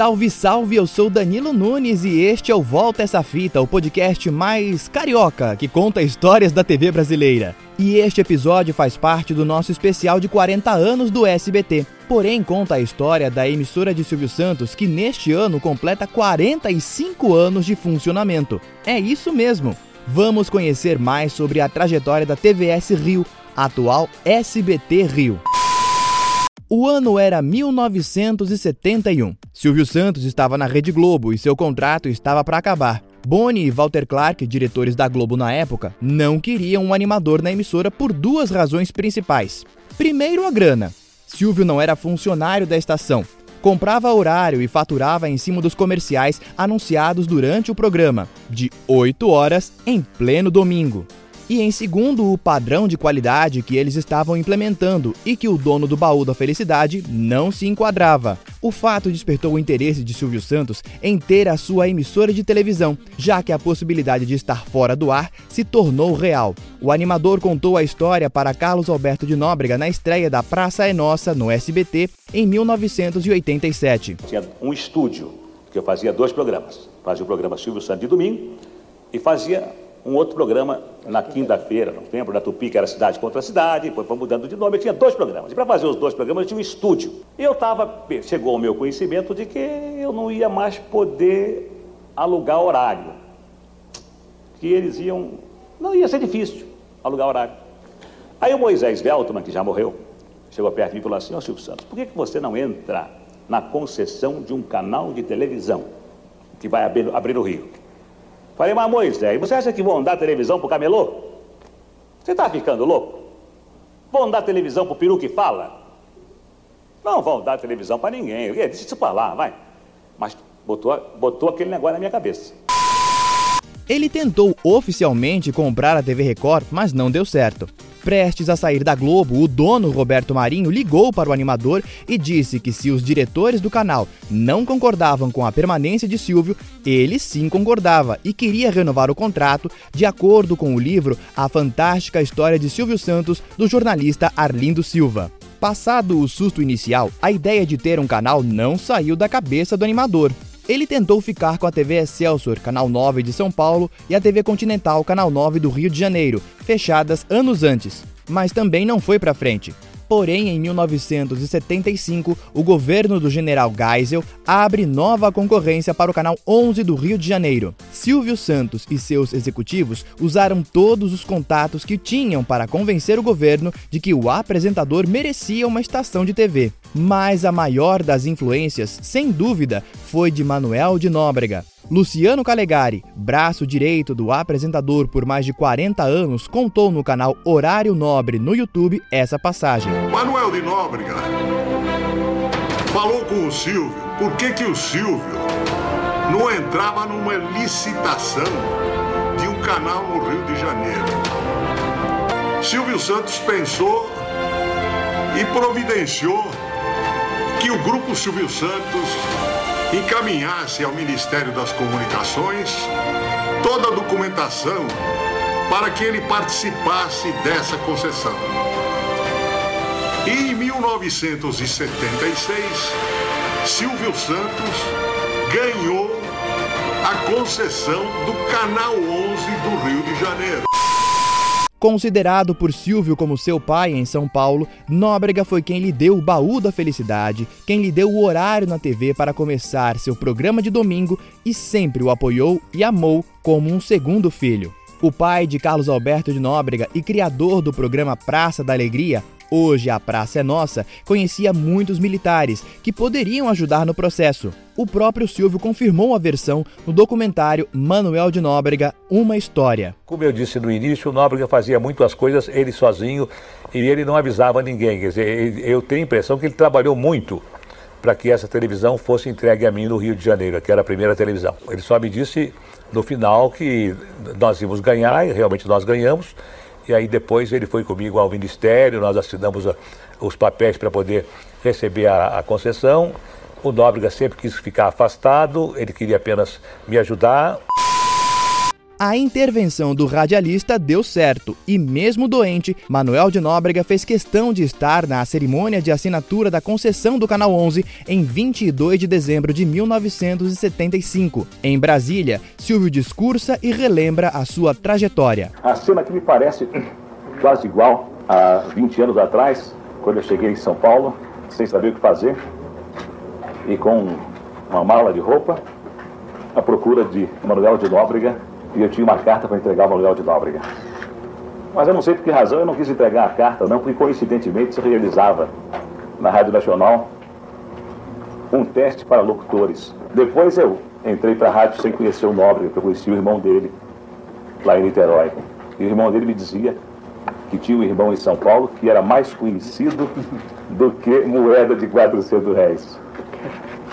Salve, salve! Eu sou Danilo Nunes e este é o Volta Essa Fita, o podcast mais carioca que conta histórias da TV brasileira. E este episódio faz parte do nosso especial de 40 anos do SBT. Porém, conta a história da emissora de Silvio Santos, que neste ano completa 45 anos de funcionamento. É isso mesmo! Vamos conhecer mais sobre a trajetória da TVS Rio, atual SBT Rio. O ano era 1971. Silvio Santos estava na Rede Globo e seu contrato estava para acabar. Boni e Walter Clark, diretores da Globo na época, não queriam um animador na emissora por duas razões principais. Primeiro, a grana. Silvio não era funcionário da estação. Comprava horário e faturava em cima dos comerciais anunciados durante o programa, de 8 horas em pleno domingo e em segundo, o padrão de qualidade que eles estavam implementando e que o dono do baú da felicidade não se enquadrava. O fato despertou o interesse de Silvio Santos em ter a sua emissora de televisão, já que a possibilidade de estar fora do ar se tornou real. O animador contou a história para Carlos Alberto de Nóbrega na estreia da Praça é Nossa no SBT em 1987. Tinha um estúdio que eu fazia dois programas. Fazia o programa Silvio Santos de domingo e fazia um outro programa na quinta-feira, não lembro, da Tupi, que era Cidade contra Cidade, depois foi mudando de nome, eu tinha dois programas. E para fazer os dois programas eu tinha um estúdio. E eu estava, chegou ao meu conhecimento de que eu não ia mais poder alugar horário. Que eles iam, não ia ser difícil alugar horário. Aí o Moisés Veltman, que já morreu, chegou perto de mim e falou assim, ó oh, Silvio Santos, por que, que você não entra na concessão de um canal de televisão que vai abrir, abrir o Rio? Falei, mas Moisés, você acha que vão dar televisão pro camelô? Você está ficando louco? Vão dar televisão pro peru que fala? Não vão dar televisão para ninguém. Deixa isso para lá, vai. Mas botou, botou aquele negócio na minha cabeça. Ele tentou oficialmente comprar a TV Record, mas não deu certo. Prestes a sair da Globo, o dono Roberto Marinho ligou para o animador e disse que se os diretores do canal não concordavam com a permanência de Silvio, ele sim concordava e queria renovar o contrato de acordo com o livro A Fantástica História de Silvio Santos, do jornalista Arlindo Silva. Passado o susto inicial, a ideia de ter um canal não saiu da cabeça do animador. Ele tentou ficar com a TV Excelsior, canal 9 de São Paulo, e a TV Continental, canal 9 do Rio de Janeiro, fechadas anos antes, mas também não foi para frente. Porém, em 1975, o governo do general Geisel abre nova concorrência para o canal 11 do Rio de Janeiro. Silvio Santos e seus executivos usaram todos os contatos que tinham para convencer o governo de que o apresentador merecia uma estação de TV. Mas a maior das influências, sem dúvida, foi de Manuel de Nóbrega. Luciano Calegari, braço direito do apresentador por mais de 40 anos, contou no canal Horário Nobre no YouTube essa passagem. Manuel de Nóbrega falou com o Silvio por que, que o Silvio não entrava numa licitação de um canal no Rio de Janeiro. Silvio Santos pensou e providenciou que o grupo Silvio Santos encaminhasse ao Ministério das Comunicações toda a documentação para que ele participasse dessa concessão. E em 1976, Silvio Santos ganhou a concessão do Canal 11 do Rio de Janeiro. Considerado por Silvio como seu pai em São Paulo, Nóbrega foi quem lhe deu o baú da felicidade, quem lhe deu o horário na TV para começar seu programa de domingo e sempre o apoiou e amou como um segundo filho. O pai de Carlos Alberto de Nóbrega e criador do programa Praça da Alegria, Hoje a Praça é Nossa conhecia muitos militares que poderiam ajudar no processo. O próprio Silvio confirmou a versão no documentário Manuel de Nóbrega, Uma História. Como eu disse no início, o Nóbrega fazia muitas coisas ele sozinho e ele não avisava ninguém. Quer dizer, eu tenho a impressão que ele trabalhou muito para que essa televisão fosse entregue a mim no Rio de Janeiro, que era a primeira televisão. Ele só me disse no final que nós íamos ganhar, e realmente nós ganhamos, e aí depois ele foi comigo ao Ministério, nós assinamos os papéis para poder receber a, a concessão. O Nóbrega sempre quis ficar afastado, ele queria apenas me ajudar. A intervenção do radialista deu certo e, mesmo doente, Manuel de Nóbrega fez questão de estar na cerimônia de assinatura da concessão do Canal 11 em 22 de dezembro de 1975. Em Brasília, Silvio discursa e relembra a sua trajetória. A cena que me parece quase igual a 20 anos atrás, quando eu cheguei em São Paulo, sem saber o que fazer, e com uma mala de roupa, à procura de Manuel de Nóbrega e eu tinha uma carta para entregar ao Manuel de Nóbrega. Mas eu não sei por que razão eu não quis entregar a carta, não, porque coincidentemente se realizava na Rádio Nacional um teste para locutores. Depois eu entrei para a rádio sem conhecer o Nóbrega, porque eu conheci o irmão dele lá em Niterói. E o irmão dele me dizia que tinha um irmão em São Paulo que era mais conhecido do que moeda de 400 reais.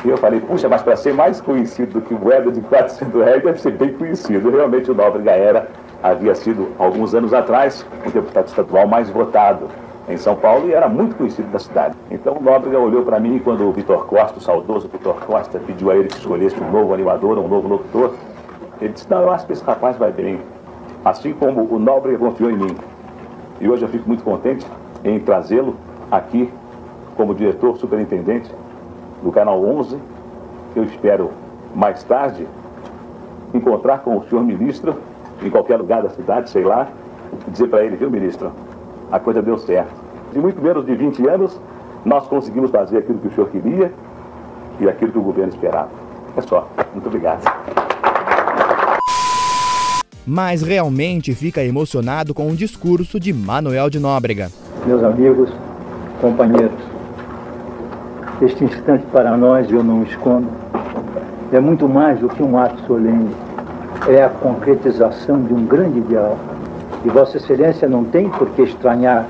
E eu falei, puxa, mas para ser mais conhecido do que moeda de 400 reais, deve ser bem conhecido. Realmente o Nóbrega era, havia sido, alguns anos atrás, o deputado estadual mais votado em São Paulo e era muito conhecido da cidade. Então o Nóbrega olhou para mim quando o Vitor Costa, o saudoso Vitor Costa, pediu a ele que escolhesse um novo animador, um novo locutor. Ele disse, não, eu acho que esse rapaz vai bem. Assim como o Nóbrega confiou em mim. E hoje eu fico muito contente em trazê-lo aqui como diretor superintendente do Canal 11. Eu espero mais tarde encontrar com o senhor ministro em qualquer lugar da cidade, sei lá, e dizer para ele, viu ministro, a coisa deu certo. Em muito menos de 20 anos, nós conseguimos fazer aquilo que o senhor queria e aquilo que o governo esperava. É só. Muito obrigado. Mas realmente fica emocionado com o discurso de Manuel de Nóbrega. Meus amigos, companheiros, este instante para nós, eu não escondo, é muito mais do que um ato solene. É a concretização de um grande ideal. E Vossa Excelência não tem por que estranhar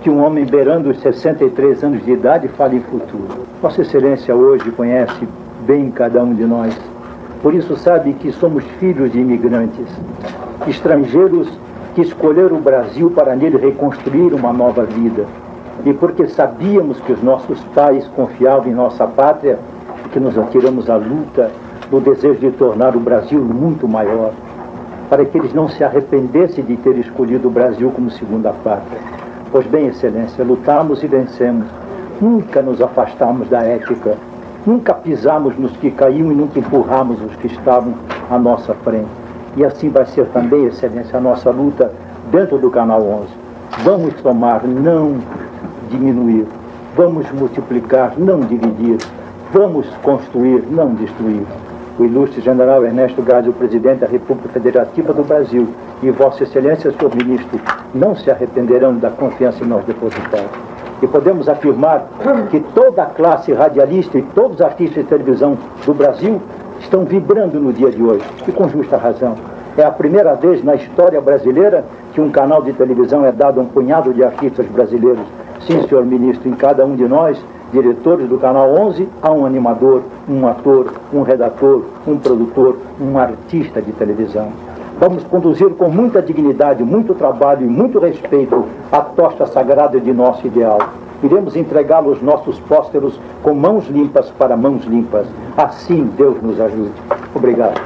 que um homem beirando os 63 anos de idade fale em futuro. Vossa Excelência hoje conhece bem cada um de nós. Por isso sabe que somos filhos de imigrantes, estrangeiros que escolheram o Brasil para nele reconstruir uma nova vida e porque sabíamos que os nossos pais confiavam em nossa pátria, que nos atiramos à luta no desejo de tornar o Brasil muito maior, para que eles não se arrependessem de ter escolhido o Brasil como segunda pátria. Pois bem, Excelência, lutamos e vencemos. Nunca nos afastamos da ética, nunca pisamos nos que caíam e nunca empurramos os que estavam à nossa frente. E assim vai ser também, Excelência, a nossa luta dentro do Canal 11. Vamos tomar não diminuir. Vamos multiplicar, não dividir. Vamos construir, não destruir. O ilustre general Ernesto Gás, o presidente da República Federativa do Brasil, e Vossa Excelência, senhor ministro, não se arrependerão da confiança em nós depositada. E podemos afirmar que toda a classe radialista e todos os artistas de televisão do Brasil estão vibrando no dia de hoje, e com justa razão. É a primeira vez na história brasileira que um canal de televisão é dado a um punhado de artistas brasileiros Sim, senhor ministro, em cada um de nós, diretores do Canal 11, há um animador, um ator, um redator, um produtor, um artista de televisão. Vamos conduzir com muita dignidade, muito trabalho e muito respeito a tocha sagrada de nosso ideal. Iremos entregá-lo aos nossos pósteros com mãos limpas para mãos limpas. Assim Deus nos ajude. Obrigado.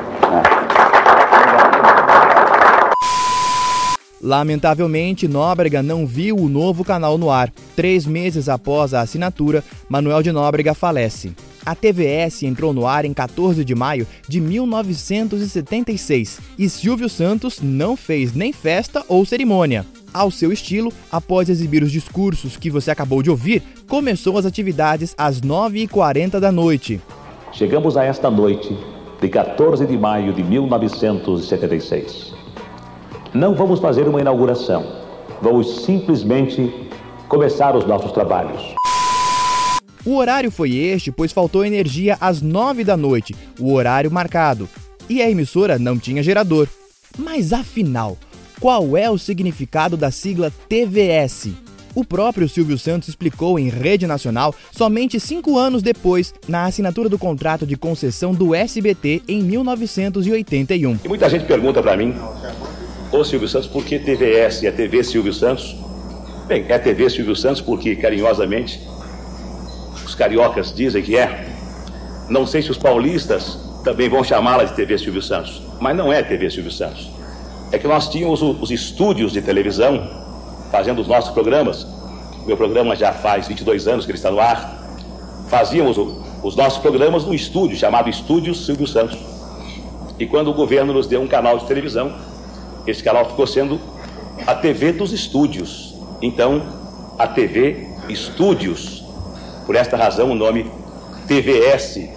Lamentavelmente, Nóbrega não viu o novo canal no ar. Três meses após a assinatura, Manuel de Nóbrega falece. A TVS entrou no ar em 14 de maio de 1976 e Silvio Santos não fez nem festa ou cerimônia. Ao seu estilo, após exibir os discursos que você acabou de ouvir, começou as atividades às 9h40 da noite. Chegamos a esta noite de 14 de maio de 1976. Não vamos fazer uma inauguração, vamos simplesmente começar os nossos trabalhos. O horário foi este, pois faltou energia às nove da noite, o horário marcado. E a emissora não tinha gerador. Mas afinal, qual é o significado da sigla TVS? O próprio Silvio Santos explicou em rede nacional somente cinco anos depois, na assinatura do contrato de concessão do SBT em 1981. E muita gente pergunta para mim Ô Silvio Santos, por que TVS e a TV Silvio Santos? Bem, é a TV Silvio Santos porque, carinhosamente, os cariocas dizem que é. Não sei se os paulistas também vão chamá-la de TV Silvio Santos, mas não é TV Silvio Santos. é que nós tínhamos os estúdios de televisão fazendo os nossos programas. Meu programa já faz 22 anos que ele está no ar. Fazíamos os nossos programas no estúdio chamado Estúdio Silvio Santos. E quando o governo nos deu um canal de televisão, esse canal ficou sendo a TV dos estúdios. Então, a TV Estúdios. Por esta razão, o nome TVS.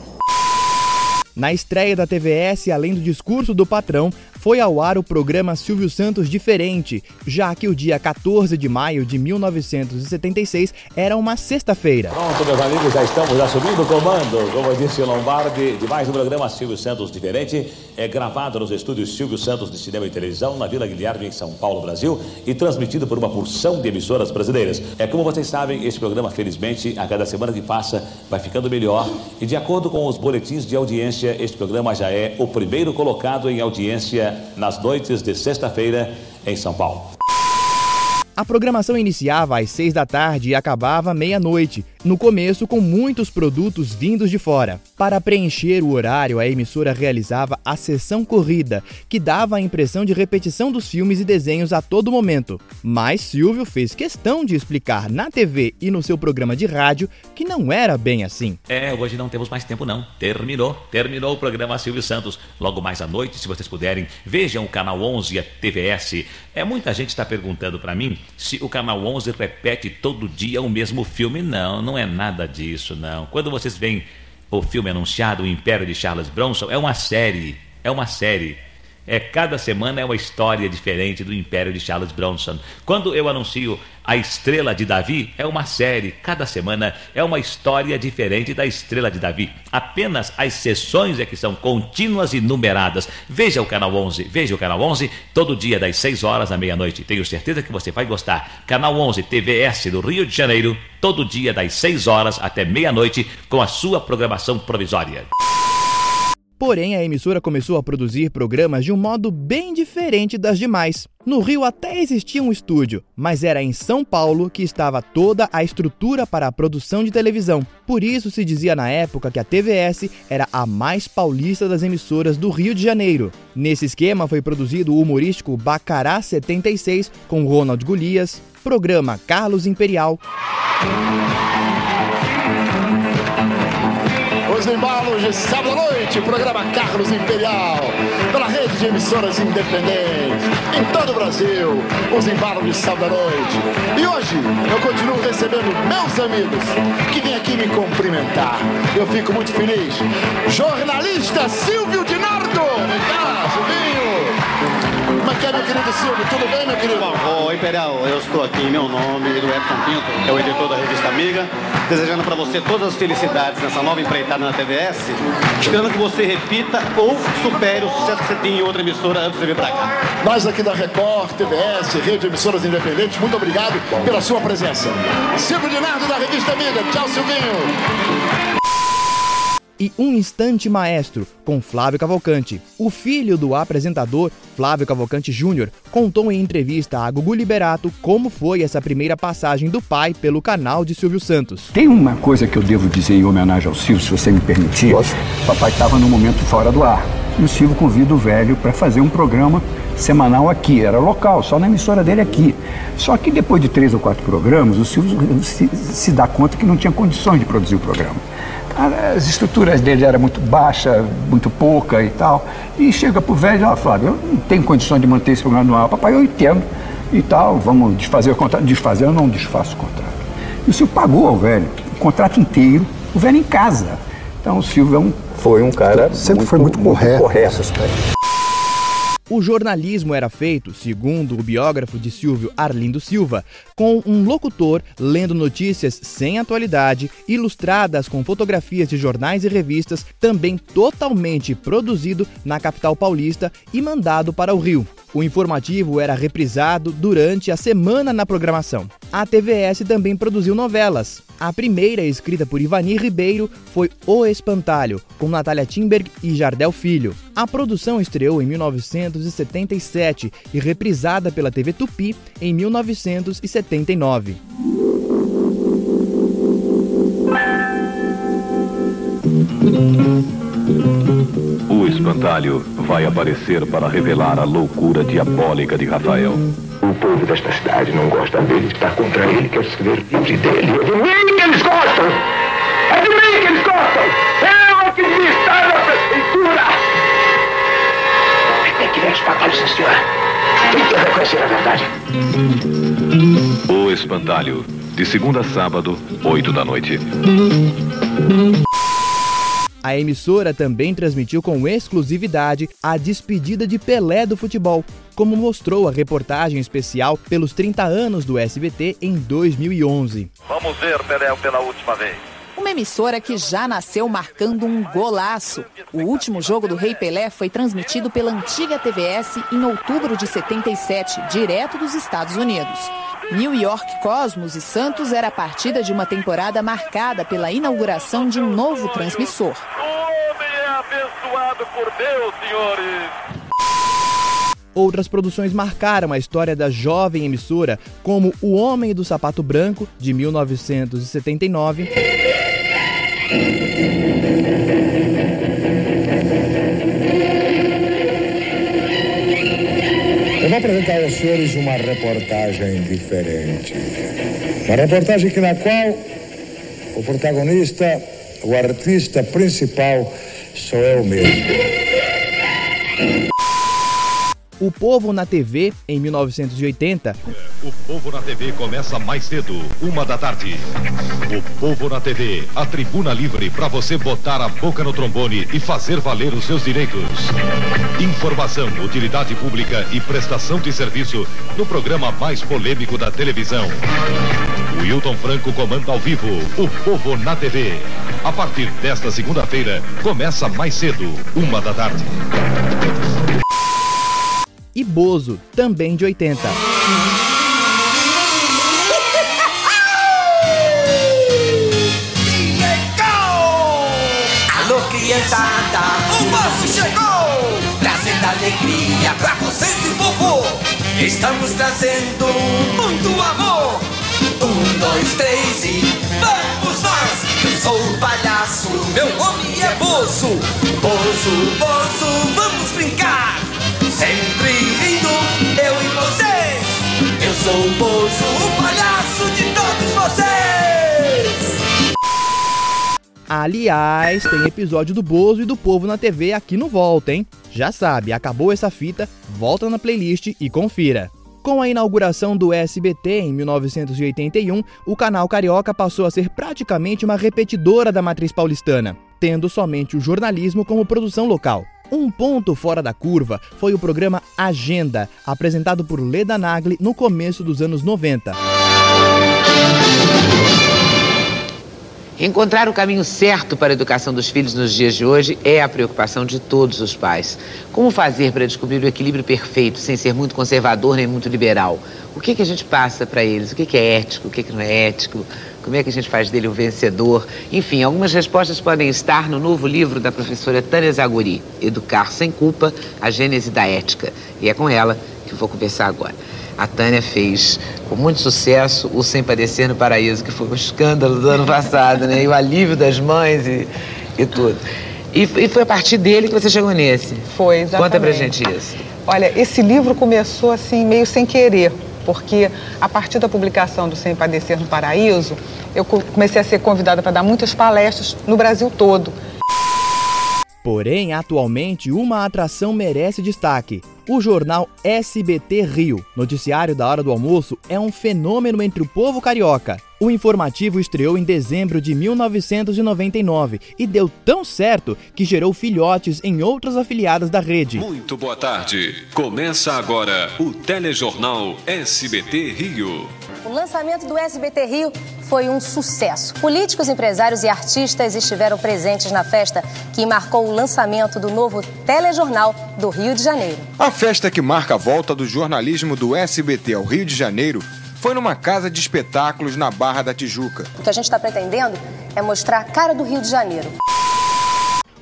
Na estreia da TVS, além do discurso do patrão, foi ao ar o programa Silvio Santos Diferente, já que o dia 14 de maio de 1976 era uma sexta-feira. Pronto, meus amigos, já estamos assumindo o comando, como disse Lombardi, de mais um programa Silvio Santos Diferente, é gravado nos estúdios Silvio Santos de Cinema e Televisão, na Vila Guilherme, em São Paulo, Brasil, e transmitido por uma porção de emissoras brasileiras. É como vocês sabem, esse programa, felizmente, a cada semana que passa, vai ficando melhor, e de acordo com os boletins de audiência, este programa já é o primeiro colocado em audiência nas noites de sexta-feira em São Paulo. A programação iniciava às seis da tarde e acabava meia-noite, no começo com muitos produtos vindos de fora. Para preencher o horário, a emissora realizava a sessão corrida, que dava a impressão de repetição dos filmes e desenhos a todo momento. Mas Silvio fez questão de explicar na TV e no seu programa de rádio que não era bem assim. É, hoje não temos mais tempo não. Terminou. Terminou o programa Silvio Santos. Logo mais à noite, se vocês puderem, vejam o canal 11 e a TVS. É muita gente está perguntando para mim se o canal 11 repete todo dia o mesmo filme. Não, não é nada disso, não. Quando vocês veem o filme anunciado, O Império de Charles Bronson, é uma série. É uma série. É, cada semana é uma história diferente do Império de Charles Bronson. Quando eu anuncio A Estrela de Davi, é uma série. Cada semana é uma história diferente da Estrela de Davi. Apenas as sessões é que são contínuas e numeradas. Veja o canal 11, veja o canal 11 todo dia das 6 horas à meia-noite. Tenho certeza que você vai gostar. Canal 11 TVS do Rio de Janeiro, todo dia das 6 horas até meia-noite com a sua programação provisória. Porém, a emissora começou a produzir programas de um modo bem diferente das demais. No Rio até existia um estúdio, mas era em São Paulo que estava toda a estrutura para a produção de televisão. Por isso se dizia na época que a TVS era a mais paulista das emissoras do Rio de Janeiro. Nesse esquema foi produzido o humorístico Bacará 76 com Ronald Golias, programa Carlos Imperial. Embalos de sábado à noite, programa Carlos Imperial, pela rede de emissoras independentes, em todo o Brasil, os embalos de sábado à noite. E hoje eu continuo recebendo meus amigos que vêm aqui me cumprimentar. Eu fico muito feliz. Jornalista Silvio Dinardo, vem que é, meu querido Silvio? Tudo bem, meu querido? Bom, Imperial, eu estou aqui em meu nome do Edson Pinto, que é o editor da revista Amiga, desejando para você todas as felicidades nessa nova empreitada na TVS, esperando que você repita ou supere o sucesso que você tinha em outra emissora antes de vir para cá. Nós aqui da Record, TVS, Rede de Emissoras Independentes, muito obrigado pela sua presença. Silvio Dinardo da revista Amiga. Tchau, Silvinho e Um Instante Maestro, com Flávio Cavalcante. O filho do apresentador, Flávio Cavalcante Júnior, contou em entrevista a Gugu Liberato como foi essa primeira passagem do pai pelo canal de Silvio Santos. Tem uma coisa que eu devo dizer em homenagem ao Silvio, se você me permitir. Posso? Papai estava no momento fora do ar. E o Silvio convida o velho para fazer um programa semanal aqui. Era local, só na emissora dele aqui. Só que depois de três ou quatro programas, o Silvio se, se dá conta que não tinha condições de produzir o programa as estruturas dele eram muito baixa, muito pouca e tal. E chega pro velho, ó, Flávio, eu não tenho condições de manter esse programa no ar. Papai, eu entendo e tal, vamos desfazer o contrato. Desfazer, eu não desfaço o contrato. E o Silvio pagou ao velho o contrato inteiro, o velho em casa. Então o Silvio é um, foi um cara sempre muito, foi muito, muito correto. correto o jornalismo era feito, segundo o biógrafo de Silvio Arlindo Silva, com um locutor lendo notícias sem atualidade, ilustradas com fotografias de jornais e revistas, também totalmente produzido na capital paulista e mandado para o Rio. O informativo era reprisado durante a semana na programação. A TVS também produziu novelas. A primeira, escrita por Ivani Ribeiro, foi O Espantalho, com Natália Timberg e Jardel Filho. A produção estreou em 1977 e reprisada pela TV Tupi em 1979. O Espantalho vai aparecer para revelar a loucura diabólica de Rafael. O povo desta cidade não gosta dele, está contra ele, quer se ver livre dele. É de mim que eles gostam! É de mim que eles gostam! Eu é que devia estar na prefeitura! Tem que ver espantalho, sim, senhora. Tem que reconhecer a verdade. O Espantalho, de segunda a sábado, oito da noite. A emissora também transmitiu com exclusividade a despedida de Pelé do futebol, como mostrou a reportagem especial pelos 30 anos do SBT em 2011. Vamos ver Pelé pela última vez. Uma emissora que já nasceu marcando um golaço. O último jogo do Rei Pelé foi transmitido pela antiga TVS em outubro de 77, direto dos Estados Unidos. New York Cosmos e Santos era a partida de uma temporada marcada pela inauguração de um novo transmissor. Abençoado por Deus, senhores. Outras produções marcaram a história da jovem emissora, como O Homem do Sapato Branco, de 1979. Eu vou apresentar aos senhores uma reportagem diferente. Uma reportagem que na qual o protagonista, o artista principal, sou eu mesmo. O Povo na TV, em 1980. O Povo na TV começa mais cedo, uma da tarde. O Povo na TV, a tribuna livre para você botar a boca no trombone e fazer valer os seus direitos. Informação, utilidade pública e prestação de serviço no programa mais polêmico da televisão. O Hilton Franco comanda ao vivo o Povo na TV. A partir desta segunda-feira, começa mais cedo, uma da tarde e Bozo, também de 80. Alô, criançada, o Bozo chegou! Trazendo alegria pra vocês e vovô! Estamos trazendo muito amor! Um, dois, três e vamos nós! Eu sou o palhaço, meu nome é Bozo! Bozo, Bozo, vamos brincar! Sempre sou o Bozo, o palhaço de todos vocês. Aliás, tem episódio do Bozo e do Povo na TV aqui no Volta, hein? Já sabe, acabou essa fita, volta na playlist e confira. Com a inauguração do SBT em 1981, o canal Carioca passou a ser praticamente uma repetidora da matriz paulistana, tendo somente o jornalismo como produção local. Um ponto fora da curva foi o programa Agenda, apresentado por Leda Nagli no começo dos anos 90. Encontrar o caminho certo para a educação dos filhos nos dias de hoje é a preocupação de todos os pais. Como fazer para descobrir o equilíbrio perfeito, sem ser muito conservador nem muito liberal? O que, que a gente passa para eles? O que, que é ético, o que, que não é ético? Como é que a gente faz dele um vencedor? Enfim, algumas respostas podem estar no novo livro da professora Tânia Zaguri, Educar Sem Culpa, a Gênese da Ética. E é com ela que eu vou conversar agora. A Tânia fez com muito sucesso o Sem Padecer no Paraíso, que foi um escândalo do ano passado, né? E o alívio das mães e, e tudo. E, e, foi a partir dele que você chegou nesse. Foi, exatamente. Conta pra gente isso. Olha, esse livro começou assim, meio sem querer, porque a partir da publicação do Sem Padecer no Paraíso, eu comecei a ser convidada para dar muitas palestras no Brasil todo. Porém, atualmente, uma atração merece destaque. O jornal SBT Rio, noticiário da hora do almoço, é um fenômeno entre o povo carioca. O informativo estreou em dezembro de 1999 e deu tão certo que gerou filhotes em outras afiliadas da rede. Muito boa tarde. Começa agora o telejornal SBT Rio. O lançamento do SBT Rio foi um sucesso. Políticos, empresários e artistas estiveram presentes na festa que marcou o lançamento do novo telejornal do Rio de Janeiro. A festa que marca a volta do jornalismo do SBT ao Rio de Janeiro foi numa casa de espetáculos na Barra da Tijuca. O que a gente está pretendendo é mostrar a cara do Rio de Janeiro.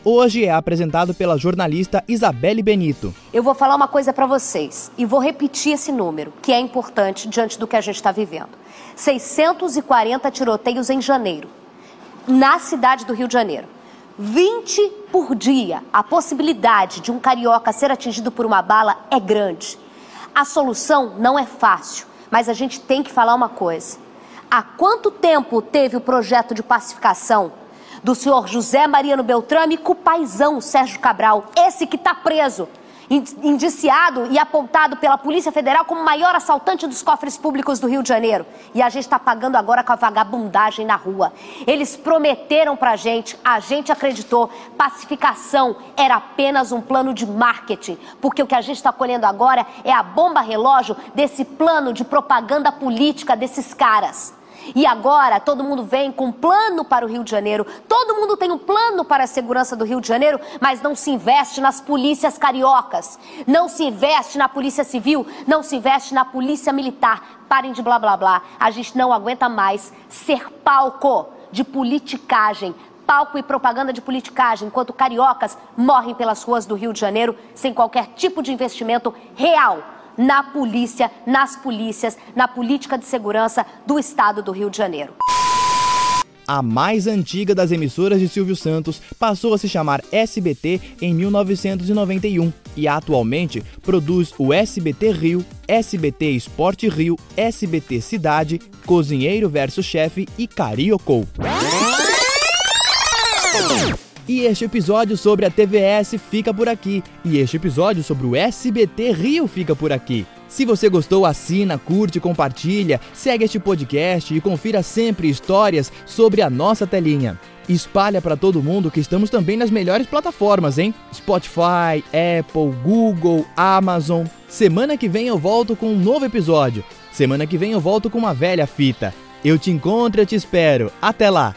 Hoje é apresentado pela jornalista Isabelle Benito. Eu vou falar uma coisa para vocês e vou repetir esse número, que é importante diante do que a gente está vivendo. 640 tiroteios em janeiro, na cidade do Rio de Janeiro. 20 por dia. A possibilidade de um carioca ser atingido por uma bala é grande. A solução não é fácil, mas a gente tem que falar uma coisa. Há quanto tempo teve o projeto de pacificação do senhor José Mariano Beltrame com o paizão Sérgio Cabral, esse que está preso? Indiciado e apontado pela Polícia Federal como o maior assaltante dos cofres públicos do Rio de Janeiro. E a gente está pagando agora com a vagabundagem na rua. Eles prometeram pra gente, a gente acreditou, pacificação era apenas um plano de marketing. Porque o que a gente está colhendo agora é a bomba relógio desse plano de propaganda política desses caras. E agora todo mundo vem com um plano para o Rio de Janeiro. Todo mundo tem um plano para a segurança do Rio de Janeiro, mas não se investe nas polícias cariocas. Não se investe na polícia civil, não se investe na polícia militar. Parem de blá blá blá. A gente não aguenta mais ser palco de politicagem, palco e propaganda de politicagem, enquanto cariocas morrem pelas ruas do Rio de Janeiro sem qualquer tipo de investimento real na polícia, nas polícias, na política de segurança do estado do Rio de Janeiro. A mais antiga das emissoras de Silvio Santos passou a se chamar SBT em 1991 e atualmente produz o SBT Rio, SBT Esporte Rio, SBT Cidade, Cozinheiro versus Chefe e Cariocou. E este episódio sobre a TVS fica por aqui. E este episódio sobre o SBT Rio fica por aqui. Se você gostou, assina, curte, compartilha, segue este podcast e confira sempre histórias sobre a nossa telinha. Espalha para todo mundo que estamos também nas melhores plataformas, hein? Spotify, Apple, Google, Amazon. Semana que vem eu volto com um novo episódio. Semana que vem eu volto com uma velha fita. Eu te encontro, eu te espero. Até lá!